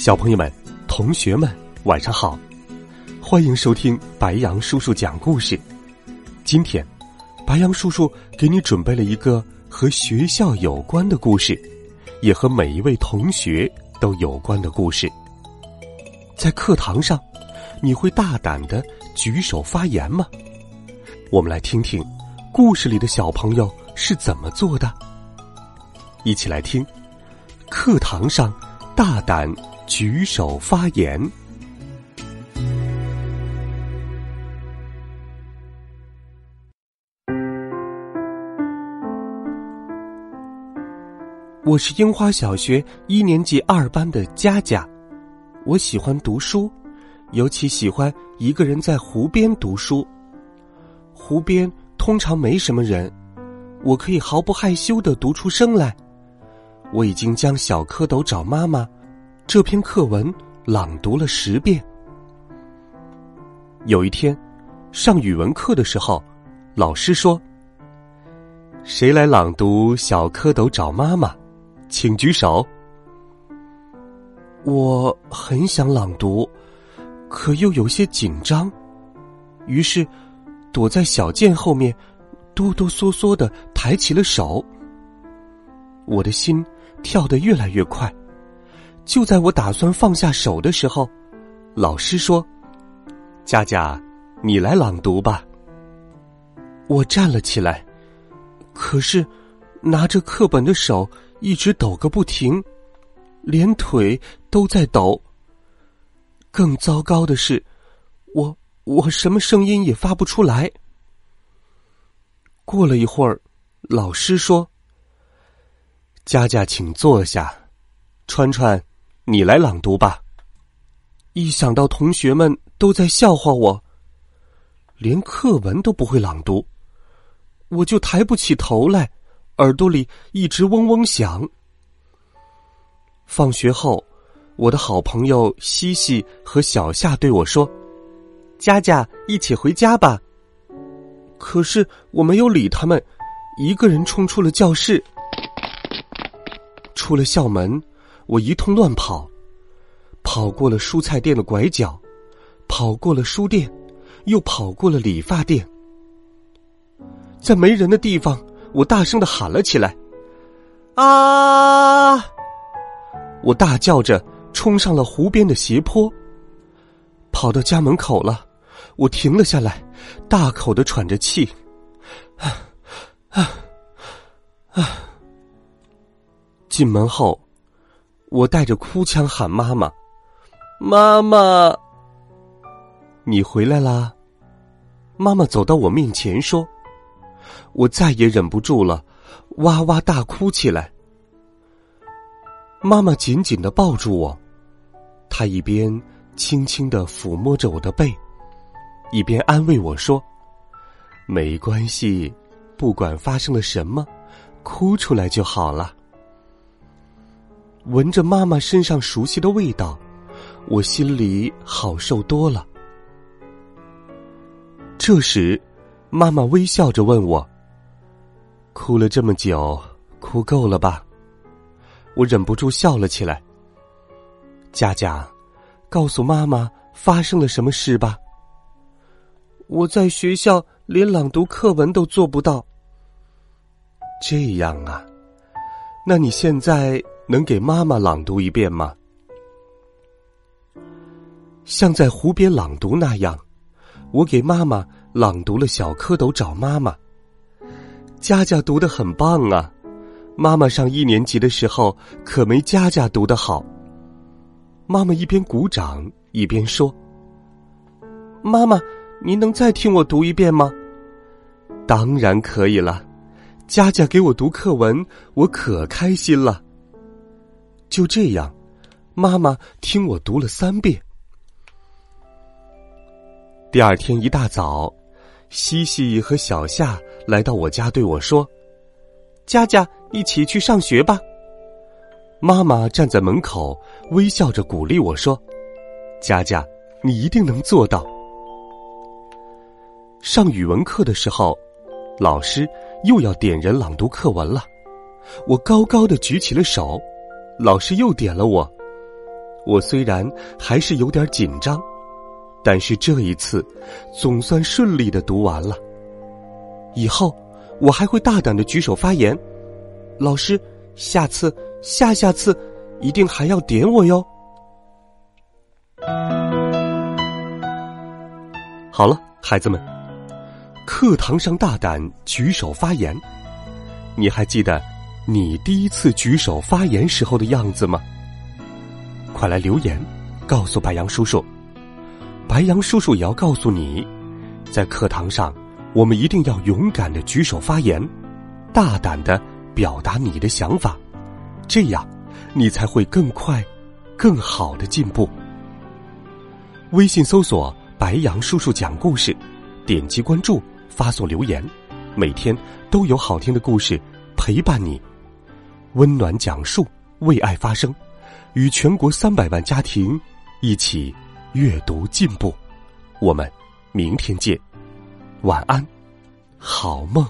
小朋友们、同学们，晚上好！欢迎收听白杨叔叔讲故事。今天，白杨叔叔给你准备了一个和学校有关的故事，也和每一位同学都有关的故事。在课堂上，你会大胆的举手发言吗？我们来听听故事里的小朋友是怎么做的。一起来听，课堂上大胆。举手发言。我是樱花小学一年级二班的佳佳，我喜欢读书，尤其喜欢一个人在湖边读书。湖边通常没什么人，我可以毫不害羞的读出声来。我已经将小蝌蚪找妈妈。这篇课文朗读了十遍。有一天，上语文课的时候，老师说：“谁来朗读《小蝌蚪找妈妈》？请举手。”我很想朗读，可又有些紧张，于是躲在小剑后面，哆哆嗦嗦的抬起了手。我的心跳得越来越快。就在我打算放下手的时候，老师说：“佳佳，你来朗读吧。”我站了起来，可是拿着课本的手一直抖个不停，连腿都在抖。更糟糕的是，我我什么声音也发不出来。过了一会儿，老师说：“佳佳，请坐下。”川川。你来朗读吧。一想到同学们都在笑话我，连课文都不会朗读，我就抬不起头来，耳朵里一直嗡嗡响。放学后，我的好朋友西西和小夏对我说：“佳佳，一起回家吧。”可是我没有理他们，一个人冲出了教室，出了校门。我一通乱跑，跑过了蔬菜店的拐角，跑过了书店，又跑过了理发店。在没人的地方，我大声的喊了起来：“啊！”我大叫着冲上了湖边的斜坡，跑到家门口了，我停了下来，大口的喘着气，啊啊啊！进门后。我带着哭腔喊妈妈：“妈妈，你回来啦！”妈妈走到我面前说：“我再也忍不住了，哇哇大哭起来。”妈妈紧紧的抱住我，她一边轻轻的抚摸着我的背，一边安慰我说：“没关系，不管发生了什么，哭出来就好了。”闻着妈妈身上熟悉的味道，我心里好受多了。这时，妈妈微笑着问我：“哭了这么久，哭够了吧？”我忍不住笑了起来。佳佳，告诉妈妈发生了什么事吧。我在学校连朗读课文都做不到。这样啊，那你现在？能给妈妈朗读一遍吗？像在湖边朗读那样，我给妈妈朗读了《小蝌蚪找妈妈》。佳佳读的很棒啊，妈妈上一年级的时候可没佳佳读的好。妈妈一边鼓掌一边说：“妈妈，您能再听我读一遍吗？”当然可以了，佳佳给我读课文，我可开心了。就这样，妈妈听我读了三遍。第二天一大早，西西和小夏来到我家，对我说：“佳佳，一起去上学吧。”妈妈站在门口，微笑着鼓励我说：“佳佳，你一定能做到。”上语文课的时候，老师又要点人朗读课文了。我高高的举起了手，老师又点了我。我虽然还是有点紧张。但是这一次，总算顺利的读完了。以后我还会大胆的举手发言。老师，下次、下下次，一定还要点我哟。好了，孩子们，课堂上大胆举手发言。你还记得你第一次举手发言时候的样子吗？快来留言，告诉白杨叔叔。白杨叔叔也要告诉你，在课堂上，我们一定要勇敢的举手发言，大胆的表达你的想法，这样你才会更快、更好的进步。微信搜索“白杨叔叔讲故事”，点击关注，发送留言，每天都有好听的故事陪伴你，温暖讲述，为爱发声，与全国三百万家庭一起。阅读进步，我们明天见，晚安，好梦。